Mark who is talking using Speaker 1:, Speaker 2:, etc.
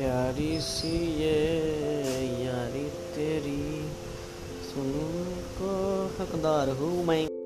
Speaker 1: प्यारी सी ये यारी तेरी सुन को हकदार हूँ मैं।